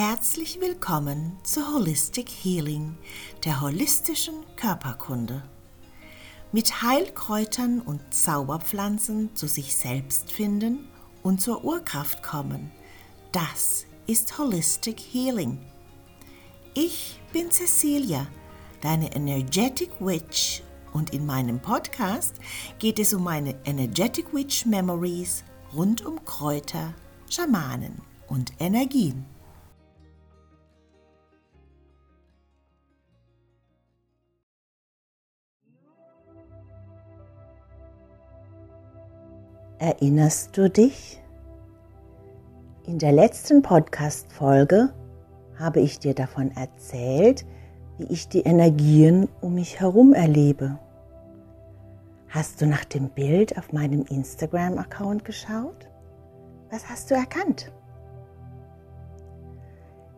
Herzlich willkommen zu Holistic Healing, der holistischen Körperkunde. Mit Heilkräutern und Zauberpflanzen zu sich selbst finden und zur Urkraft kommen. Das ist Holistic Healing. Ich bin Cecilia, deine Energetic Witch und in meinem Podcast geht es um meine Energetic Witch Memories rund um Kräuter, Schamanen und Energien. Erinnerst du dich? In der letzten Podcast-Folge habe ich dir davon erzählt, wie ich die Energien um mich herum erlebe. Hast du nach dem Bild auf meinem Instagram-Account geschaut? Was hast du erkannt?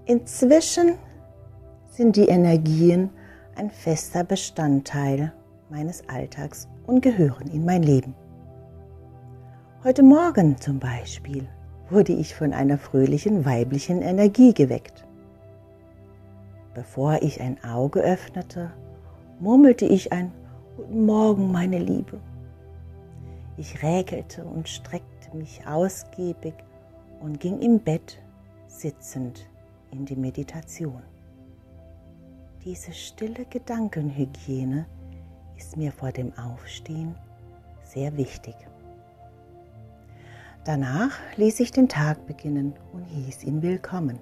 Inzwischen sind die Energien ein fester Bestandteil meines Alltags und gehören in mein Leben. Heute Morgen zum Beispiel wurde ich von einer fröhlichen weiblichen Energie geweckt. Bevor ich ein Auge öffnete, murmelte ich ein Guten Morgen, meine Liebe. Ich räkelte und streckte mich ausgiebig und ging im Bett sitzend in die Meditation. Diese stille Gedankenhygiene ist mir vor dem Aufstehen sehr wichtig. Danach ließ ich den Tag beginnen und hieß ihn willkommen.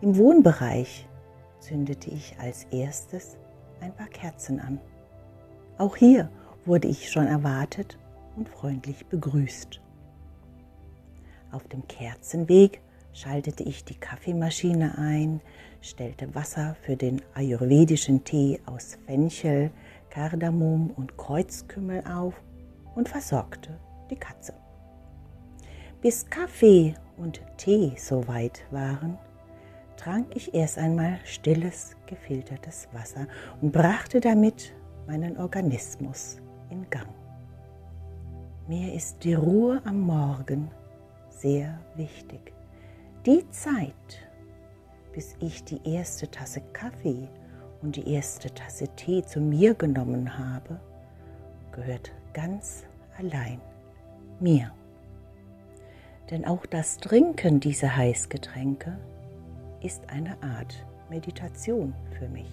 Im Wohnbereich zündete ich als erstes ein paar Kerzen an. Auch hier wurde ich schon erwartet und freundlich begrüßt. Auf dem Kerzenweg schaltete ich die Kaffeemaschine ein, stellte Wasser für den ayurvedischen Tee aus Fenchel, Kardamom und Kreuzkümmel auf und versorgte die Katze. Bis Kaffee und Tee soweit waren, trank ich erst einmal stilles, gefiltertes Wasser und brachte damit meinen Organismus in Gang. Mir ist die Ruhe am Morgen sehr wichtig. Die Zeit, bis ich die erste Tasse Kaffee und die erste Tasse Tee zu mir genommen habe, gehört ganz allein mir. Denn auch das Trinken dieser Heißgetränke ist eine Art Meditation für mich.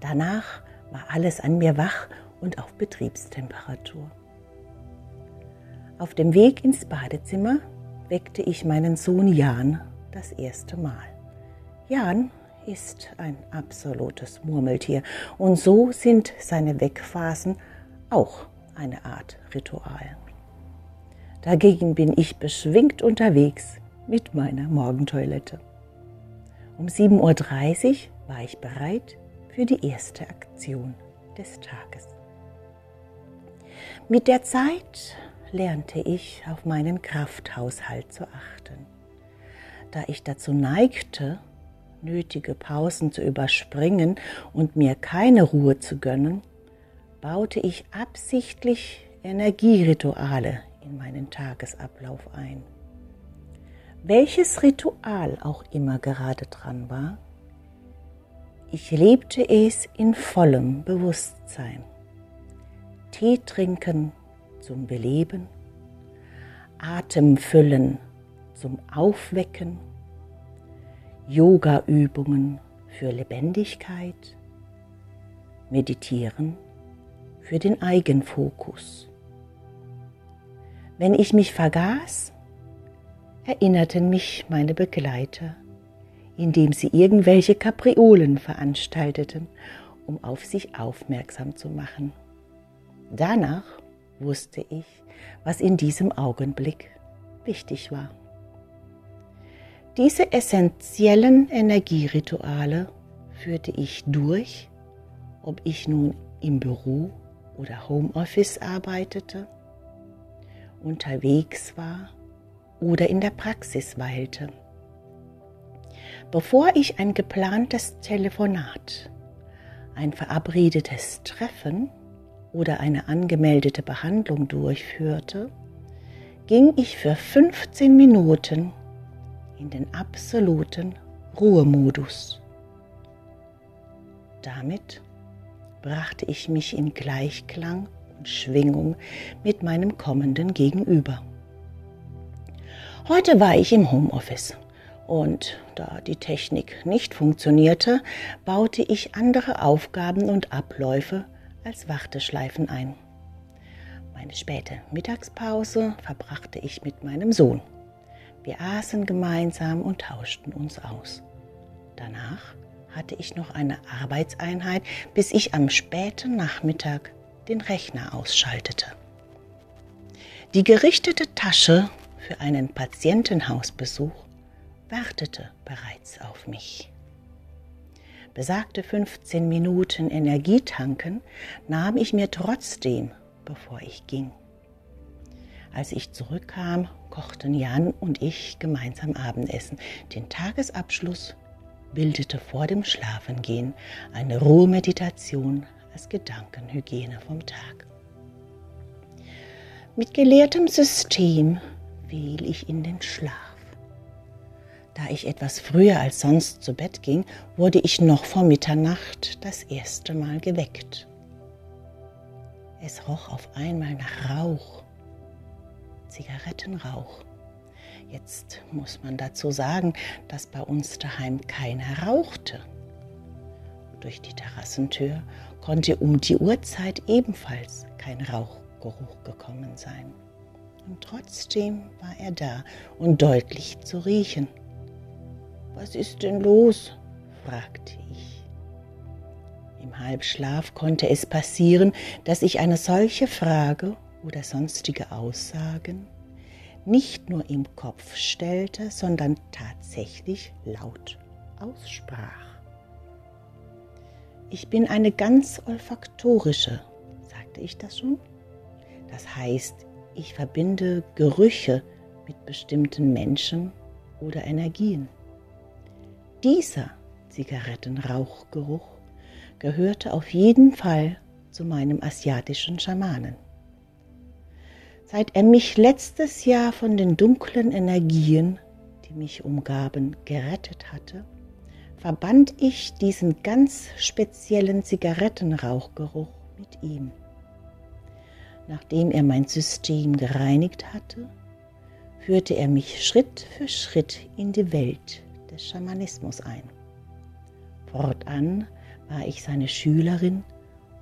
Danach war alles an mir wach und auf Betriebstemperatur. Auf dem Weg ins Badezimmer weckte ich meinen Sohn Jan das erste Mal. Jan ist ein absolutes Murmeltier und so sind seine Wegphasen auch eine Art Ritual. Dagegen bin ich beschwingt unterwegs mit meiner Morgentoilette. Um 7.30 Uhr war ich bereit für die erste Aktion des Tages. Mit der Zeit lernte ich auf meinen Krafthaushalt zu achten. Da ich dazu neigte, nötige Pausen zu überspringen und mir keine Ruhe zu gönnen, baute ich absichtlich Energierituale in meinen Tagesablauf ein. Welches Ritual auch immer gerade dran war, ich lebte es in vollem Bewusstsein. Tee trinken zum Beleben, Atem füllen zum Aufwecken, Yoga-Übungen für Lebendigkeit, Meditieren für den Eigenfokus. Wenn ich mich vergaß, erinnerten mich meine Begleiter, indem sie irgendwelche Kapriolen veranstalteten, um auf sich aufmerksam zu machen. Danach wusste ich, was in diesem Augenblick wichtig war. Diese essentiellen Energierituale führte ich durch, ob ich nun im Büro oder Homeoffice arbeitete unterwegs war oder in der Praxis weilte. Bevor ich ein geplantes Telefonat, ein verabredetes Treffen oder eine angemeldete Behandlung durchführte, ging ich für 15 Minuten in den absoluten Ruhemodus. Damit brachte ich mich in Gleichklang Schwingung mit meinem kommenden Gegenüber. Heute war ich im Homeoffice und da die Technik nicht funktionierte, baute ich andere Aufgaben und Abläufe als Warteschleifen ein. Meine späte Mittagspause verbrachte ich mit meinem Sohn. Wir aßen gemeinsam und tauschten uns aus. Danach hatte ich noch eine Arbeitseinheit, bis ich am späten Nachmittag den Rechner ausschaltete. Die gerichtete Tasche für einen Patientenhausbesuch wartete bereits auf mich. Besagte 15 Minuten Energietanken nahm ich mir trotzdem, bevor ich ging. Als ich zurückkam, kochten Jan und ich gemeinsam Abendessen. Den Tagesabschluss bildete vor dem Schlafengehen eine Ruhemeditation als Gedankenhygiene vom Tag. Mit gelehrtem System fiel ich in den Schlaf. Da ich etwas früher als sonst zu Bett ging, wurde ich noch vor Mitternacht das erste Mal geweckt. Es roch auf einmal nach Rauch, Zigarettenrauch. Jetzt muss man dazu sagen, dass bei uns daheim keiner rauchte. Durch die Terrassentür konnte um die Uhrzeit ebenfalls kein Rauchgeruch gekommen sein. Und trotzdem war er da und deutlich zu riechen. Was ist denn los? fragte ich. Im Halbschlaf konnte es passieren, dass ich eine solche Frage oder sonstige Aussagen nicht nur im Kopf stellte, sondern tatsächlich laut aussprach. Ich bin eine ganz olfaktorische, sagte ich das schon? Das heißt, ich verbinde Gerüche mit bestimmten Menschen oder Energien. Dieser Zigarettenrauchgeruch gehörte auf jeden Fall zu meinem asiatischen Schamanen. Seit er mich letztes Jahr von den dunklen Energien, die mich umgaben, gerettet hatte, verband ich diesen ganz speziellen Zigarettenrauchgeruch mit ihm. Nachdem er mein System gereinigt hatte, führte er mich Schritt für Schritt in die Welt des Schamanismus ein. Fortan war ich seine Schülerin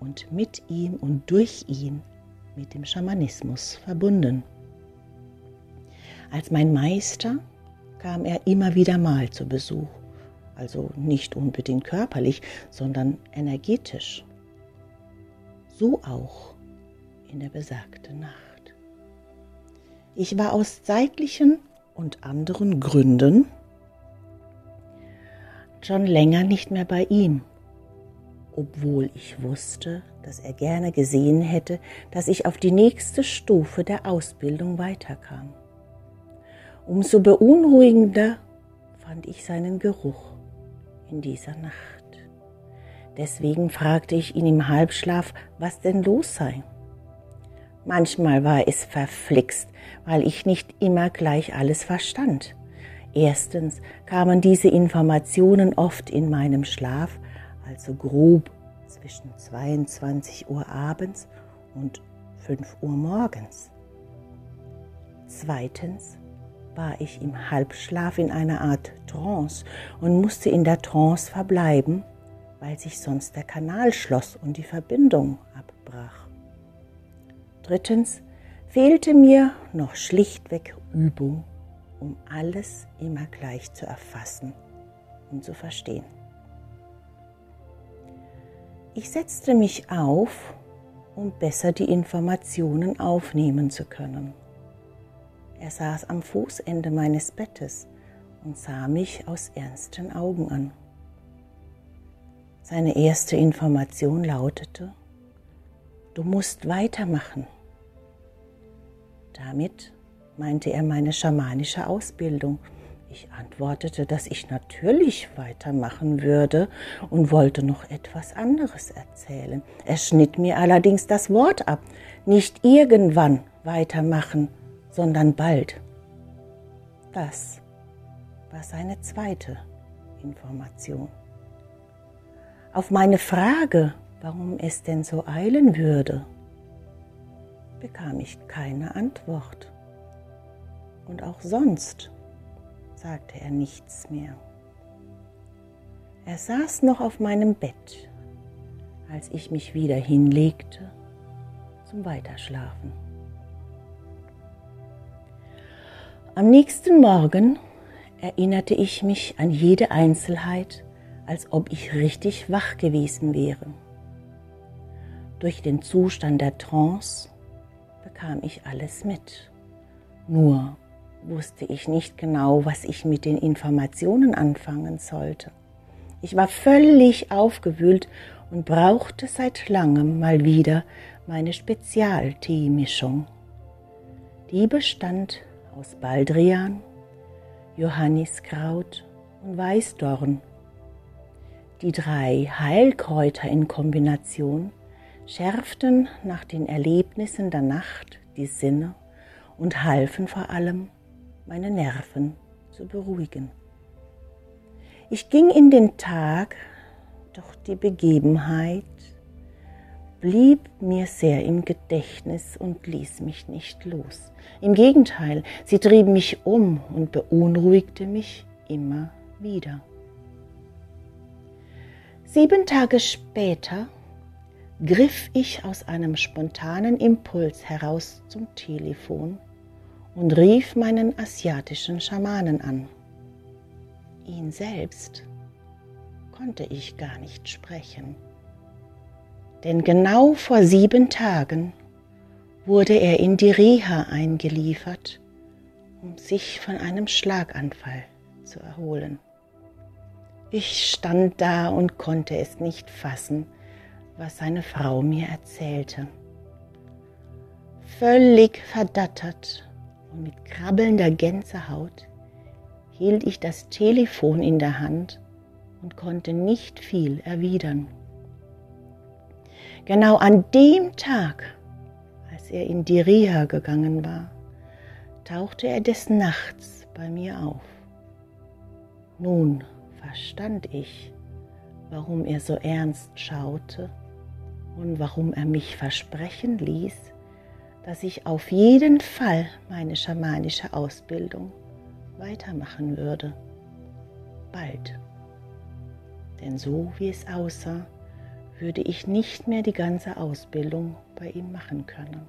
und mit ihm und durch ihn mit dem Schamanismus verbunden. Als mein Meister kam er immer wieder mal zu Besuch, also nicht unbedingt körperlich, sondern energetisch. So auch in der besagten Nacht. Ich war aus zeitlichen und anderen Gründen schon länger nicht mehr bei ihm, obwohl ich wusste, dass er gerne gesehen hätte, dass ich auf die nächste Stufe der Ausbildung weiterkam. Umso beunruhigender fand ich seinen Geruch in dieser Nacht. Deswegen fragte ich ihn im Halbschlaf, was denn los sei. Manchmal war es verflixt, weil ich nicht immer gleich alles verstand. Erstens kamen diese Informationen oft in meinem Schlaf, also grob zwischen 22 Uhr abends und 5 Uhr morgens. Zweitens war ich im Halbschlaf in einer Art Trance und musste in der Trance verbleiben, weil sich sonst der Kanal schloss und die Verbindung abbrach. Drittens fehlte mir noch schlichtweg Übung, um alles immer gleich zu erfassen und zu verstehen. Ich setzte mich auf, um besser die Informationen aufnehmen zu können. Er saß am Fußende meines Bettes und sah mich aus ernsten Augen an. Seine erste Information lautete, du musst weitermachen. Damit meinte er meine schamanische Ausbildung. Ich antwortete, dass ich natürlich weitermachen würde und wollte noch etwas anderes erzählen. Er schnitt mir allerdings das Wort ab. Nicht irgendwann weitermachen, sondern bald. Das war seine zweite Information. Auf meine Frage, warum es denn so eilen würde, bekam ich keine Antwort. Und auch sonst sagte er nichts mehr. Er saß noch auf meinem Bett, als ich mich wieder hinlegte zum Weiterschlafen. Am nächsten Morgen erinnerte ich mich an jede Einzelheit, als ob ich richtig wach gewesen wäre. Durch den Zustand der Trance bekam ich alles mit. Nur wusste ich nicht genau, was ich mit den Informationen anfangen sollte. Ich war völlig aufgewühlt und brauchte seit langem mal wieder meine Spezialteemischung. Die bestand aus Baldrian, Johanniskraut und Weißdorn. Die drei Heilkräuter in Kombination schärften nach den Erlebnissen der Nacht die Sinne und halfen vor allem, meine Nerven zu beruhigen. Ich ging in den Tag, doch die Begebenheit blieb mir sehr im Gedächtnis und ließ mich nicht los. Im Gegenteil, sie trieb mich um und beunruhigte mich immer wieder. Sieben Tage später griff ich aus einem spontanen Impuls heraus zum Telefon und rief meinen asiatischen Schamanen an. Ihn selbst konnte ich gar nicht sprechen. Denn genau vor sieben Tagen wurde er in die Reha eingeliefert, um sich von einem Schlaganfall zu erholen. Ich stand da und konnte es nicht fassen, was seine Frau mir erzählte. Völlig verdattert und mit krabbelnder Gänsehaut hielt ich das Telefon in der Hand und konnte nicht viel erwidern. Genau an dem Tag, als er in die Reha gegangen war, tauchte er des Nachts bei mir auf. Nun verstand ich, warum er so ernst schaute und warum er mich versprechen ließ, dass ich auf jeden Fall meine schamanische Ausbildung weitermachen würde. Bald. Denn so wie es aussah, würde ich nicht mehr die ganze Ausbildung bei ihm machen können.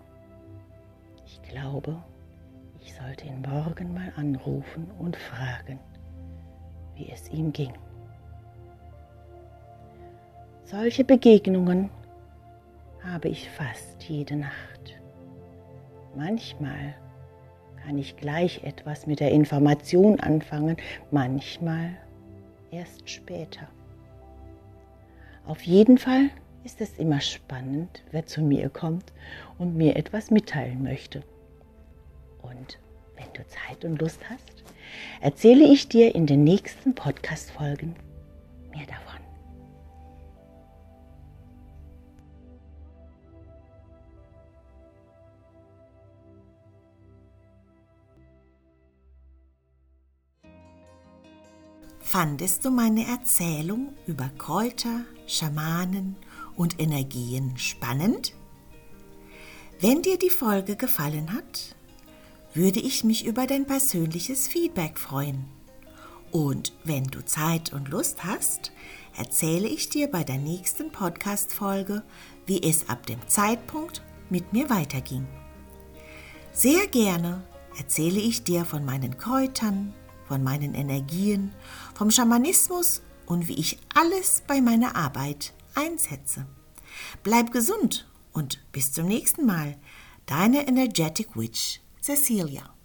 Ich glaube, ich sollte ihn morgen mal anrufen und fragen, wie es ihm ging. Solche Begegnungen habe ich fast jede Nacht. Manchmal kann ich gleich etwas mit der Information anfangen, manchmal erst später. Auf jeden Fall ist es immer spannend, wer zu mir kommt und mir etwas mitteilen möchte. Und wenn du Zeit und Lust hast, erzähle ich dir in den nächsten Podcast-Folgen Fandest du meine Erzählung über Kräuter, Schamanen und Energien spannend? Wenn dir die Folge gefallen hat, würde ich mich über dein persönliches Feedback freuen. Und wenn du Zeit und Lust hast, erzähle ich dir bei der nächsten Podcast-Folge, wie es ab dem Zeitpunkt mit mir weiterging. Sehr gerne erzähle ich dir von meinen Kräutern, von meinen Energien, vom Schamanismus und wie ich alles bei meiner Arbeit einsetze. Bleib gesund und bis zum nächsten Mal. Deine Energetic Witch, Cecilia.